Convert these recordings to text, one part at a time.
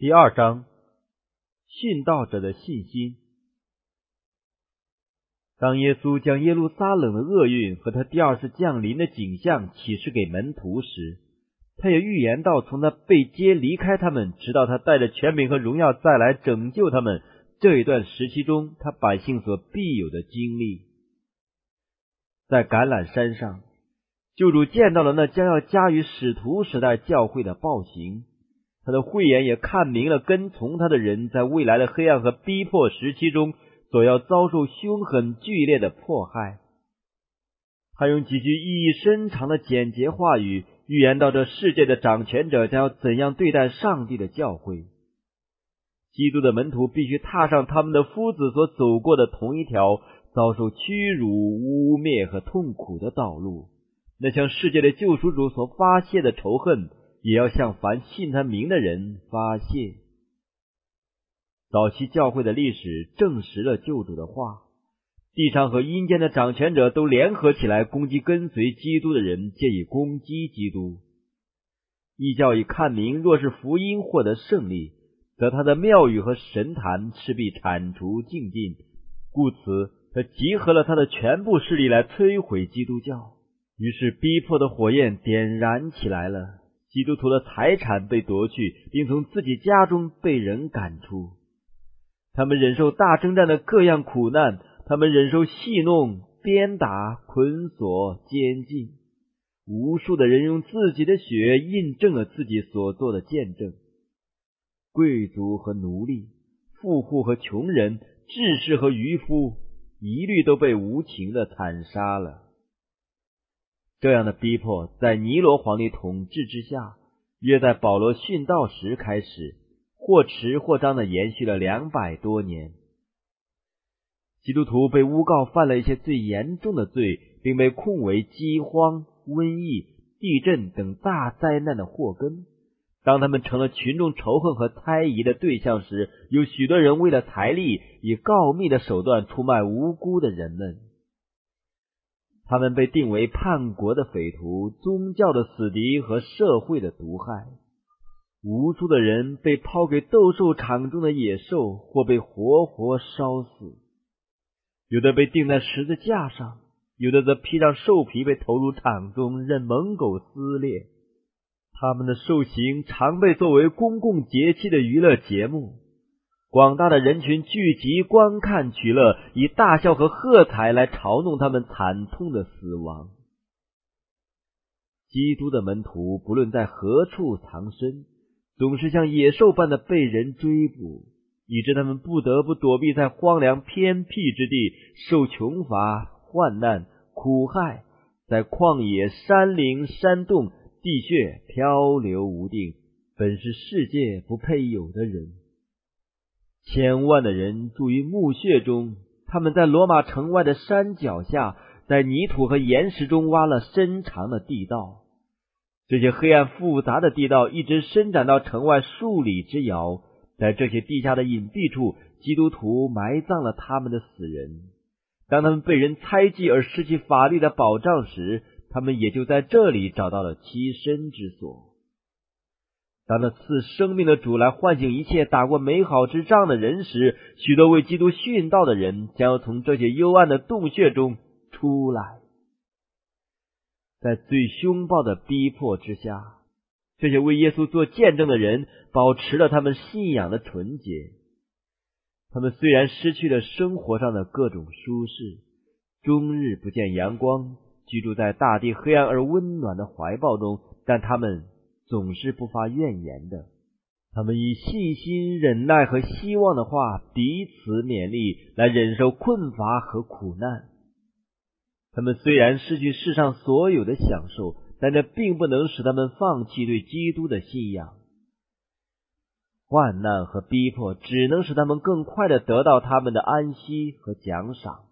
第二章，殉道者的信心。当耶稣将耶路撒冷的厄运和他第二次降临的景象启示给门徒时，他也预言到从他被接离开他们，直到他带着权柄和荣耀再来拯救他们这一段时期中，他百姓所必有的经历。在橄榄山上。救主见到了那将要加于使徒时代教会的暴行，他的慧眼也看明了跟从他的人在未来的黑暗和逼迫时期中所要遭受凶狠剧烈的迫害。他用几句意义深长的简洁话语预言到这世界的掌权者将要怎样对待上帝的教诲。基督的门徒必须踏上他们的夫子所走过的同一条遭受屈辱、污蔑和痛苦的道路。那向世界的救赎主所发泄的仇恨，也要向凡信他名的人发泄。早期教会的历史证实了救主的话：地上和阴间的掌权者都联合起来攻击跟随基督的人，借以攻击基督。异教已看明，若是福音获得胜利，则他的庙宇和神坛势必铲除净尽，故此他集合了他的全部势力来摧毁基督教。于是，逼迫的火焰点燃起来了。基督徒的财产被夺去，并从自己家中被人赶出。他们忍受大征战的各样苦难，他们忍受戏弄、鞭打、捆锁、监禁。无数的人用自己的血印证了自己所做的见证。贵族和奴隶、富户和穷人、志士和渔夫，一律都被无情的惨杀了。这样的逼迫在尼罗皇帝统治之下，约在保罗殉道时开始，或迟或张的延续了两百多年。基督徒被诬告犯了一些最严重的罪，并被控为饥荒、瘟疫、地震等大灾难的祸根。当他们成了群众仇恨和猜疑的对象时，有许多人为了财力，以告密的手段出卖无辜的人们。他们被定为叛国的匪徒、宗教的死敌和社会的毒害。无数的人被抛给斗兽场中的野兽，或被活活烧死；有的被钉在十字架上，有的则披上兽皮被投入场中，任猛狗撕裂。他们的兽刑常被作为公共节气的娱乐节目。广大的人群聚集观看取乐，以大笑和喝彩来嘲弄他们惨痛的死亡。基督的门徒不论在何处藏身，总是像野兽般的被人追捕，以致他们不得不躲避在荒凉偏僻之地，受穷乏、患难、苦害，在旷野、山林、山洞、地穴漂流无定，本是世界不配有的人。千万的人住于墓穴中，他们在罗马城外的山脚下，在泥土和岩石中挖了深长的地道。这些黑暗复杂的地道一直伸展到城外数里之遥。在这些地下的隐蔽处，基督徒埋葬了他们的死人。当他们被人猜忌而失去法律的保障时，他们也就在这里找到了栖身之所。当那赐生命的主来唤醒一切打过美好之仗的人时，许多为基督殉道的人将要从这些幽暗的洞穴中出来。在最凶暴的逼迫之下，这些为耶稣做见证的人保持了他们信仰的纯洁。他们虽然失去了生活上的各种舒适，终日不见阳光，居住在大地黑暗而温暖的怀抱中，但他们。总是不发怨言的，他们以信心、忍耐和希望的话彼此勉励，来忍受困乏和苦难。他们虽然失去世上所有的享受，但这并不能使他们放弃对基督的信仰。患难和逼迫只能使他们更快的得到他们的安息和奖赏。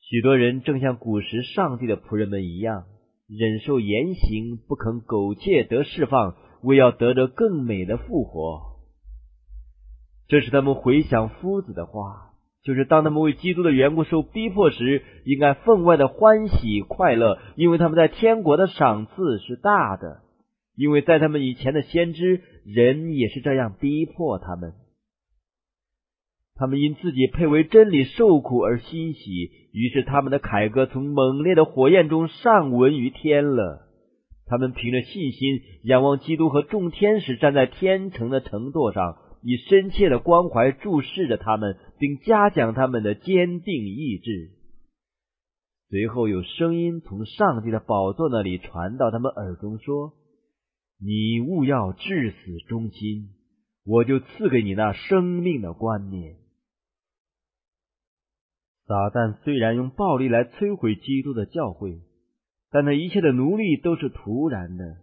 许多人正像古时上帝的仆人们一样。忍受严刑，不肯苟且得释放，为要得着更美的复活。这是他们回想夫子的话，就是当他们为基督的缘故受逼迫时，应该分外的欢喜快乐，因为他们在天国的赏赐是大的。因为在他们以前的先知，人也是这样逼迫他们。他们因自己配为真理受苦而欣喜，于是他们的凯歌从猛烈的火焰中上闻于天了。他们凭着信心仰望基督和众天使站在天城的城垛上，以深切的关怀注视着他们，并嘉奖他们的坚定意志。随后有声音从上帝的宝座那里传到他们耳中，说：“你勿要至死忠心，我就赐给你那生命的观念。”撒旦虽然用暴力来摧毁基督的教会，但他一切的奴隶都是徒然的。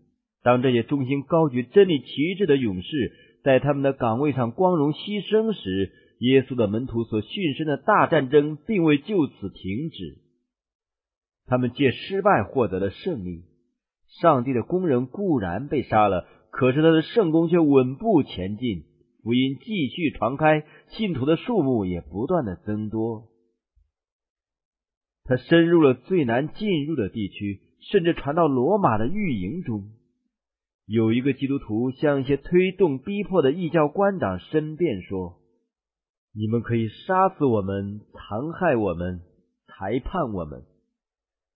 当这些忠心高举真理旗帜的勇士在他们的岗位上光荣牺牲时，耶稣的门徒所殉身的大战争并未就此停止。他们借失败获得了胜利。上帝的工人固然被杀了，可是他的圣功却稳步前进，福音继续传开，信徒的数目也不断的增多。他深入了最难进入的地区，甚至传到罗马的御营中。有一个基督徒向一些推动逼迫的异教官长申辩说：“你们可以杀死我们，残害我们，裁判我们。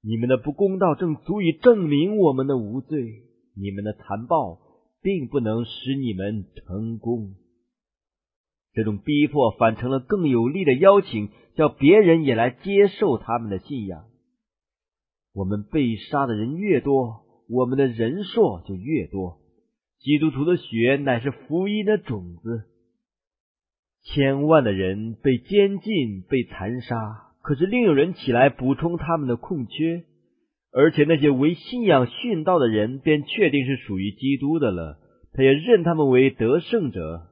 你们的不公道正足以证明我们的无罪。你们的残暴并不能使你们成功。”这种逼迫反成了更有力的邀请，叫别人也来接受他们的信仰。我们被杀的人越多，我们的人数就越多。基督徒的血乃是福音的种子。千万的人被监禁、被残杀，可是另有人起来补充他们的空缺，而且那些为信仰殉道的人便确定是属于基督的了，他也认他们为得胜者。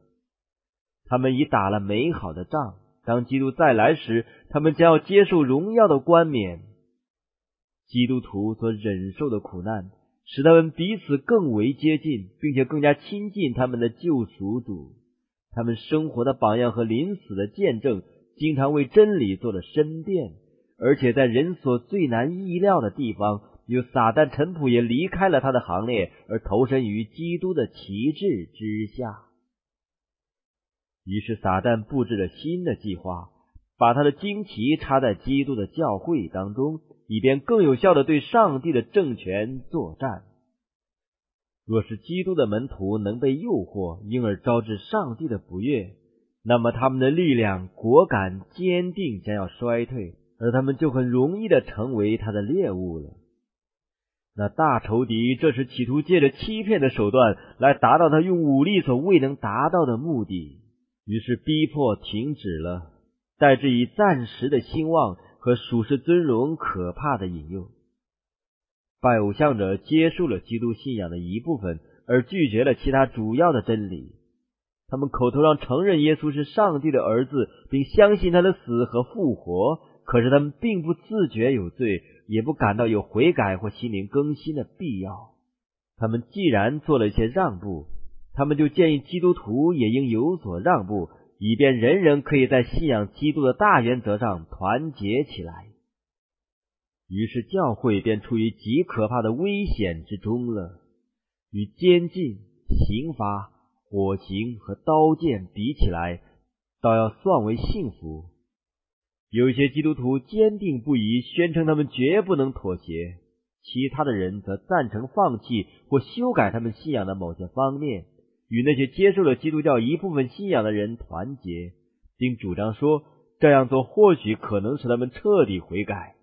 他们已打了美好的仗，当基督再来时，他们将要接受荣耀的冠冕。基督徒所忍受的苦难，使他们彼此更为接近，并且更加亲近他们的救赎主。他们生活的榜样和临死的见证，经常为真理做了申辩，而且在人所最难意料的地方，有撒旦臣仆也离开了他的行列，而投身于基督的旗帜之下。于是，撒旦布置了新的计划，把他的旌旗插在基督的教会当中，以便更有效的对上帝的政权作战。若是基督的门徒能被诱惑，因而招致上帝的不悦，那么他们的力量、果敢、坚定将要衰退，而他们就很容易的成为他的猎物了。那大仇敌这是企图借着欺骗的手段来达到他用武力所未能达到的目的。于是逼迫停止了，代之以暂时的兴旺和属世尊荣可怕的引诱。拜偶像者接受了基督信仰的一部分，而拒绝了其他主要的真理。他们口头上承认耶稣是上帝的儿子，并相信他的死和复活，可是他们并不自觉有罪，也不感到有悔改或心灵更新的必要。他们既然做了一些让步。他们就建议基督徒也应有所让步，以便人人可以在信仰基督的大原则上团结起来。于是教会便处于极可怕的危险之中了。与监禁、刑罚、火刑和刀剑比起来，倒要算为幸福。有些基督徒坚定不移，宣称他们绝不能妥协；其他的人则赞成放弃或修改他们信仰的某些方面。与那些接受了基督教一部分信仰的人团结，并主张说这样做或许可能使他们彻底悔改。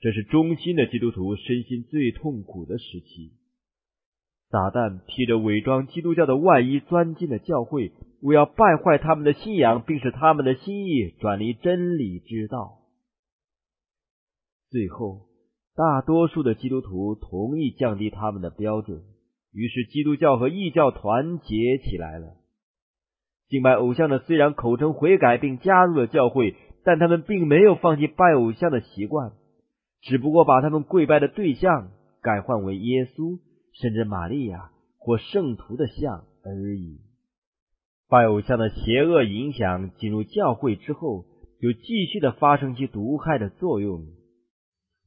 这是忠心的基督徒身心最痛苦的时期。撒旦披着伪装基督教的外衣钻进了教会，为要败坏他们的信仰，并使他们的心意转离真理之道。最后，大多数的基督徒同意降低他们的标准。于是，基督教和异教团结起来了。敬拜偶像的虽然口称悔改并加入了教会，但他们并没有放弃拜偶像的习惯，只不过把他们跪拜的对象改换为耶稣，甚至玛利亚或圣徒的像而已。拜偶像的邪恶影响进入教会之后，就继续的发生其毒害的作用。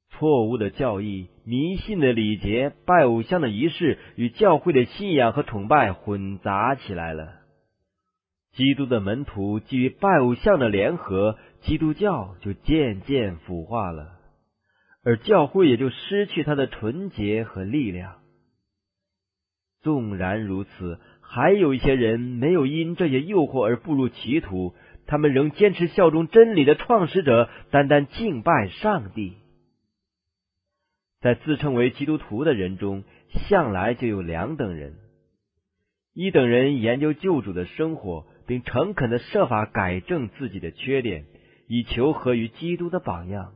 错误的教义迷信的礼节、拜偶像的仪式与教会的信仰和崇拜混杂起来了。基督的门徒基于拜偶像的联合，基督教就渐渐腐化了，而教会也就失去它的纯洁和力量。纵然如此，还有一些人没有因这些诱惑而步入歧途，他们仍坚持效忠真理的创始者，单单敬拜上帝。在自称为基督徒的人中，向来就有两等人：一等人研究救主的生活。并诚恳的设法改正自己的缺点，以求合于基督的榜样；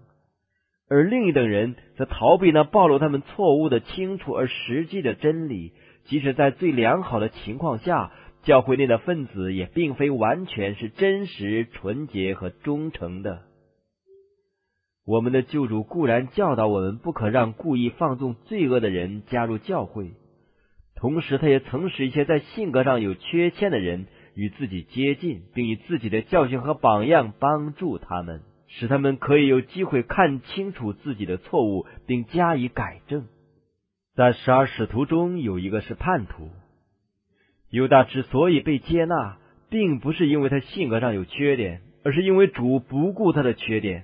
而另一等人则逃避那暴露他们错误的清楚而实际的真理。即使在最良好的情况下，教会内的分子也并非完全是真实、纯洁和忠诚的。我们的救主固然教导我们不可让故意放纵罪恶的人加入教会，同时他也曾使一些在性格上有缺陷的人。与自己接近，并以自己的教训和榜样帮助他们，使他们可以有机会看清楚自己的错误，并加以改正。在十二使徒中，有一个是叛徒。犹大之所以被接纳，并不是因为他性格上有缺点，而是因为主不顾他的缺点。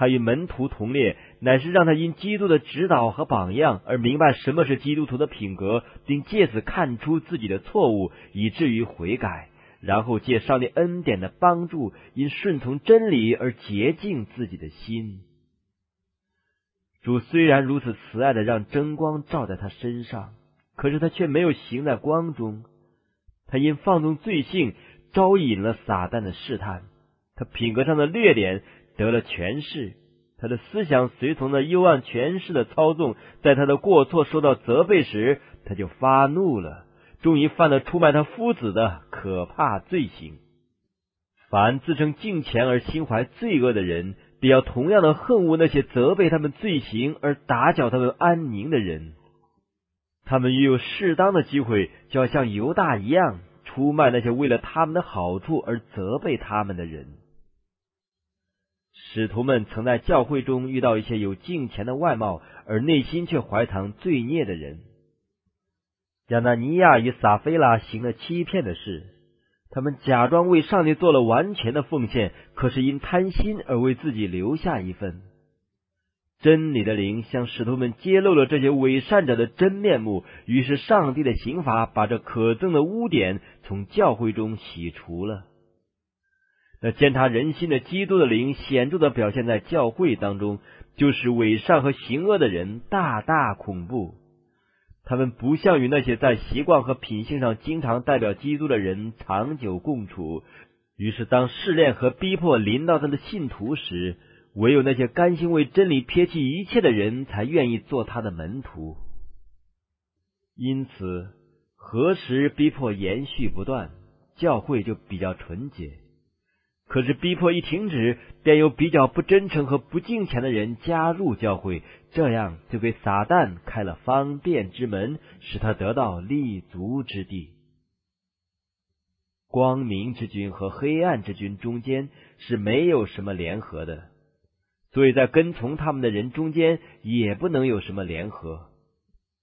他与门徒同列，乃是让他因基督的指导和榜样而明白什么是基督徒的品格，并借此看出自己的错误，以至于悔改，然后借上帝恩典的帮助，因顺从真理而洁净自己的心。主虽然如此慈爱的让真光照在他身上，可是他却没有行在光中。他因放纵罪性，招引了撒旦的试探。他品格上的劣点。得了权势，他的思想随从了幽暗权势的操纵，在他的过错受到责备时，他就发怒了，终于犯了出卖他夫子的可怕罪行。凡自称敬虔而心怀罪恶的人，必要同样的恨恶那些责备他们罪行而打搅他们安宁的人。他们也有适当的机会，就要像犹大一样，出卖那些为了他们的好处而责备他们的人。使徒们曾在教会中遇到一些有敬虔的外貌，而内心却怀藏罪孽的人。亚纳尼亚与撒菲拉行了欺骗的事，他们假装为上帝做了完全的奉献，可是因贪心而为自己留下一份。真理的灵向使徒们揭露了这些伪善者的真面目，于是上帝的刑罚把这可憎的污点从教会中洗除了。那践踏人心的基督的灵显著的表现在教会当中，就是伪善和行恶的人大大恐怖。他们不像与那些在习惯和品性上经常代表基督的人长久共处。于是，当试炼和逼迫临到他的信徒时，唯有那些甘心为真理撇弃一切的人才愿意做他的门徒。因此，何时逼迫延续不断，教会就比较纯洁。可是逼迫一停止，便有比较不真诚和不敬虔的人加入教会，这样就给撒旦开了方便之门，使他得到立足之地。光明之君和黑暗之君中间是没有什么联合的，所以在跟从他们的人中间也不能有什么联合。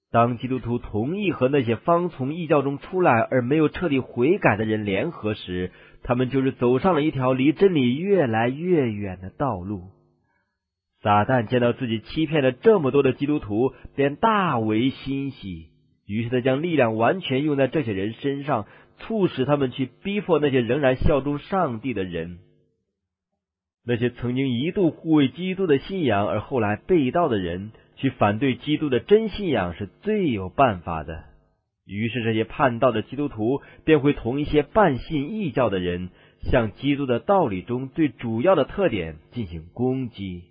当基督徒同意和那些方从异教中出来而没有彻底悔改的人联合时，他们就是走上了一条离真理越来越远的道路。撒旦见到自己欺骗了这么多的基督徒，便大为欣喜。于是他将力量完全用在这些人身上，促使他们去逼迫那些仍然效忠上帝的人。那些曾经一度护卫基督的信仰而后来被盗的人，去反对基督的真信仰是最有办法的。于是，这些叛道的基督徒便会同一些半信异教的人，向基督的道理中最主要的特点进行攻击。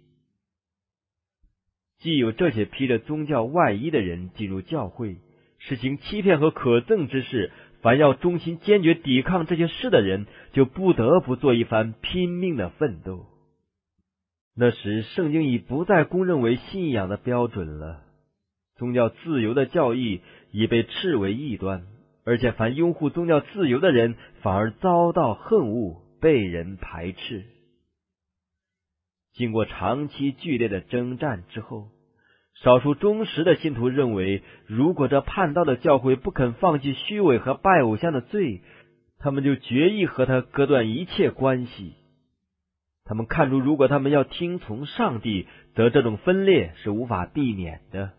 既有这些披着宗教外衣的人进入教会，实行欺骗和可憎之事，凡要忠心坚决抵抗这些事的人，就不得不做一番拼命的奋斗。那时，圣经已不再公认为信仰的标准了。宗教自由的教义已被斥为异端，而且凡拥护宗教自由的人反而遭到恨恶，被人排斥。经过长期剧烈的征战之后，少数忠实的信徒认为，如果这叛道的教会不肯放弃虚伪和拜偶像的罪，他们就决意和他割断一切关系。他们看出，如果他们要听从上帝，则这种分裂是无法避免的。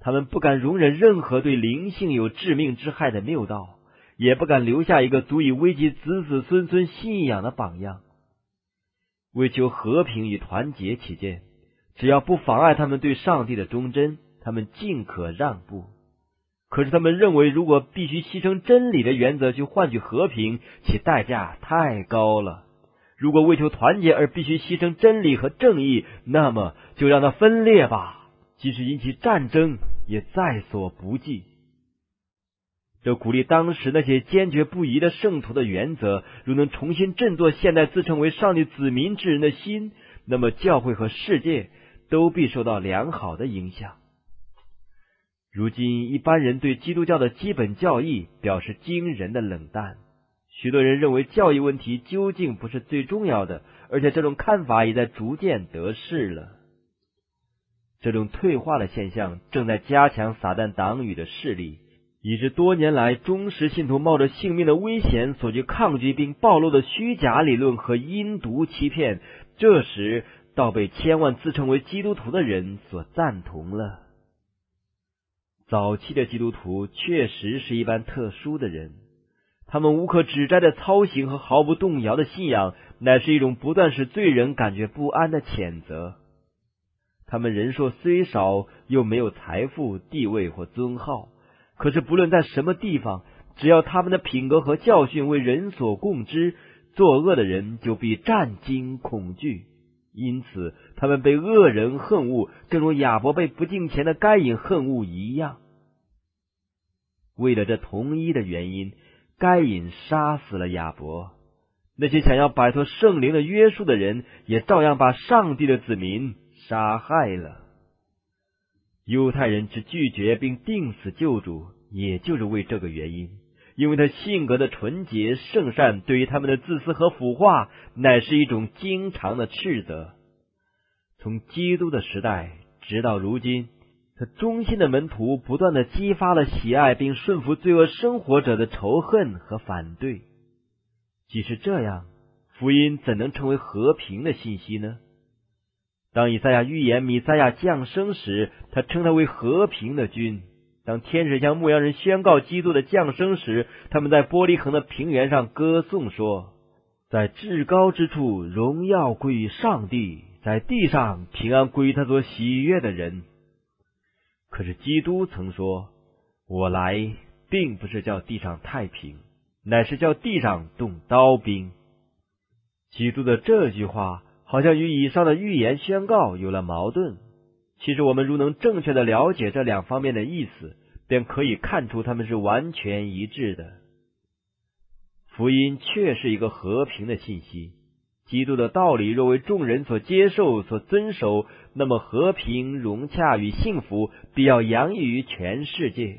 他们不敢容忍任何对灵性有致命之害的谬道，也不敢留下一个足以危及子子孙孙信仰的榜样。为求和平与团结起见。只要不妨碍他们对上帝的忠贞，他们尽可让步。可是他们认为，如果必须牺牲真理的原则去换取和平，其代价太高了。如果为求团结而必须牺牲真理和正义，那么就让它分裂吧，即使引起战争也在所不计。这鼓励当时那些坚决不移的圣徒的原则，如能重新振作现代自称为上帝子民之人的心，那么教会和世界。都必受到良好的影响。如今，一般人对基督教的基本教义表示惊人的冷淡。许多人认为教义问题究竟不是最重要的，而且这种看法也在逐渐得势了。这种退化的现象正在加强撒旦党羽的势力，以致多年来忠实信徒冒着性命的危险所去抗拒并暴露的虚假理论和阴毒欺骗，这时。倒被千万自称为基督徒的人所赞同了。早期的基督徒确实是一般特殊的人，他们无可指摘的操行和毫不动摇的信仰，乃是一种不断使罪人感觉不安的谴责。他们人数虽少，又没有财富、地位或尊号，可是不论在什么地方，只要他们的品格和教训为人所共知，作恶的人就必战惊恐惧。因此，他们被恶人恨恶，正如亚伯被不敬虔的该隐恨恶一样。为了这同一的原因，该隐杀死了亚伯。那些想要摆脱圣灵的约束的人，也照样把上帝的子民杀害了。犹太人之拒绝并定死救主，也就是为这个原因。因为他性格的纯洁圣善，对于他们的自私和腐化，乃是一种经常的斥责。从基督的时代直到如今，他忠心的门徒不断的激发了喜爱并顺服罪恶生活者的仇恨和反对。即使这样，福音怎能成为和平的信息呢？当以赛亚预言米赛亚降生时，他称他为和平的君。当天使向牧羊人宣告基督的降生时，他们在玻璃横的平原上歌颂说：“在至高之处，荣耀归于上帝；在地上，平安归于他所喜悦的人。”可是基督曾说：“我来，并不是叫地上太平，乃是叫地上动刀兵。”基督的这句话，好像与以上的预言宣告有了矛盾。其实，我们如能正确的了解这两方面的意思，便可以看出他们是完全一致的。福音确是一个和平的信息。基督的道理若为众人所接受、所遵守，那么和平、融洽与幸福必要洋溢于全世界。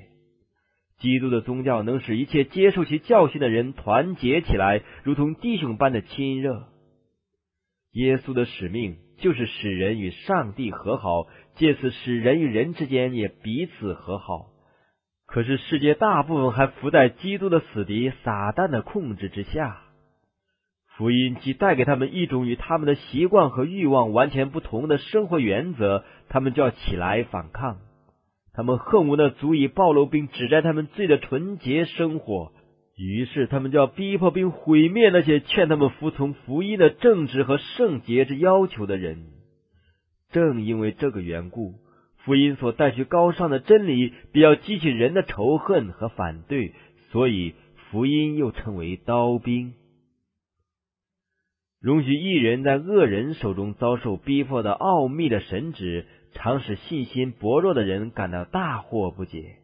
基督的宗教能使一切接受其教训的人团结起来，如同弟兄般的亲热。耶稣的使命就是使人与上帝和好。借此使人与人之间也彼此和好。可是世界大部分还伏在基督的死敌撒旦的控制之下。福音既带给他们一种与他们的习惯和欲望完全不同的生活原则，他们就要起来反抗。他们恨无那足以暴露并指摘他们罪的纯洁生活，于是他们就要逼迫并毁灭那些劝他们服从福音的正直和圣洁之要求的人。正因为这个缘故，福音所带去高尚的真理，必要激起人的仇恨和反对，所以福音又称为刀兵。容许一人在恶人手中遭受逼迫的奥秘的神旨，常使信心薄弱的人感到大惑不解。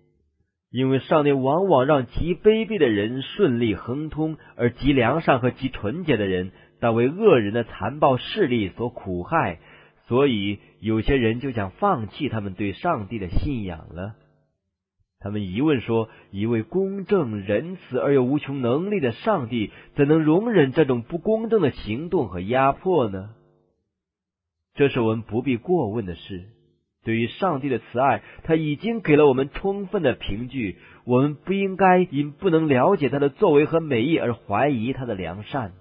因为上帝往往让极卑鄙的人顺利亨通，而极良善和极纯洁的人，但为恶人的残暴势力所苦害。所以，有些人就想放弃他们对上帝的信仰了。他们疑问说：“一位公正、仁慈而又无穷能力的上帝，怎能容忍这种不公正的行动和压迫呢？”这是我们不必过问的事。对于上帝的慈爱，他已经给了我们充分的凭据。我们不应该因不能了解他的作为和美意而怀疑他的良善。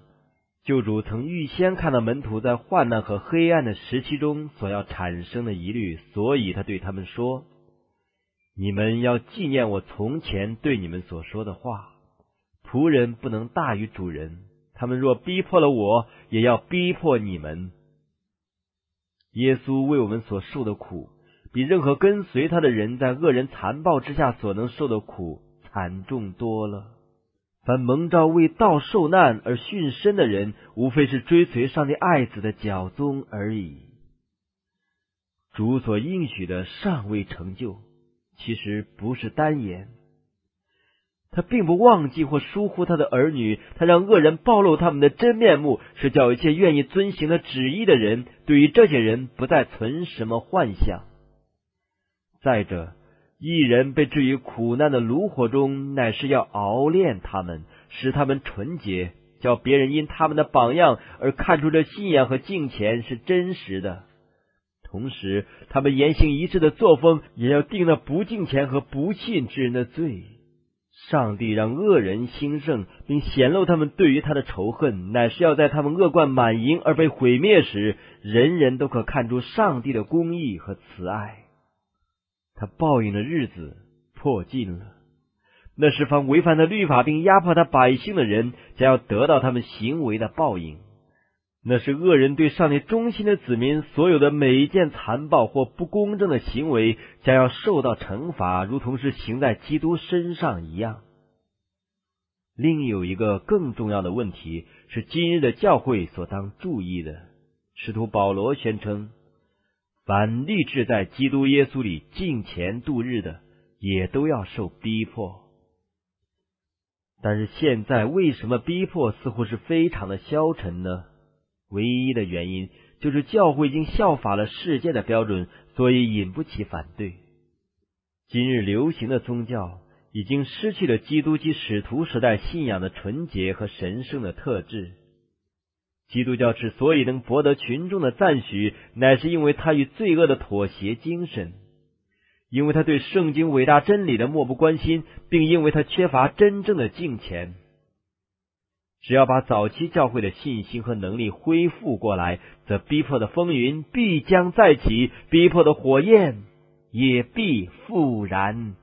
救主曾预先看到门徒在患难和黑暗的时期中所要产生的疑虑，所以他对他们说：“你们要纪念我从前对你们所说的话。仆人不能大于主人。他们若逼迫了我，也要逼迫你们。”耶稣为我们所受的苦。比任何跟随他的人在恶人残暴之下所能受的苦惨重多了。凡蒙召为道受难而殉身的人，无非是追随上帝爱子的脚踪而已。主所应许的尚未成就，其实不是单言。他并不忘记或疏忽他的儿女，他让恶人暴露他们的真面目，是叫一切愿意遵行他旨意的人，对于这些人不再存什么幻想。再者，一人被置于苦难的炉火中，乃是要熬炼他们，使他们纯洁，叫别人因他们的榜样而看出这信仰和敬虔是真实的。同时，他们言行一致的作风，也要定了不敬虔和不信之人的罪。上帝让恶人兴盛，并显露他们对于他的仇恨，乃是要在他们恶贯满盈而被毁灭时，人人都可看出上帝的公义和慈爱。他报应的日子迫近了，那是凡违反的律法并压迫他百姓的人，将要得到他们行为的报应。那是恶人对上帝忠心的子民所有的每一件残暴或不公正的行为，将要受到惩罚，如同是行在基督身上一样。另有一个更重要的问题是今日的教会所当注意的，使徒保罗宣称。凡立志在基督耶稣里敬虔度日的，也都要受逼迫。但是现在为什么逼迫似乎是非常的消沉呢？唯一的原因就是教会已经效法了世界的标准，所以引不起反对。今日流行的宗教已经失去了基督及使徒时代信仰的纯洁和神圣的特质。基督教之所以能博得群众的赞许，乃是因为他与罪恶的妥协精神，因为他对圣经伟大真理的漠不关心，并因为他缺乏真正的敬虔。只要把早期教会的信心和能力恢复过来，则逼迫的风云必将再起，逼迫的火焰也必复燃。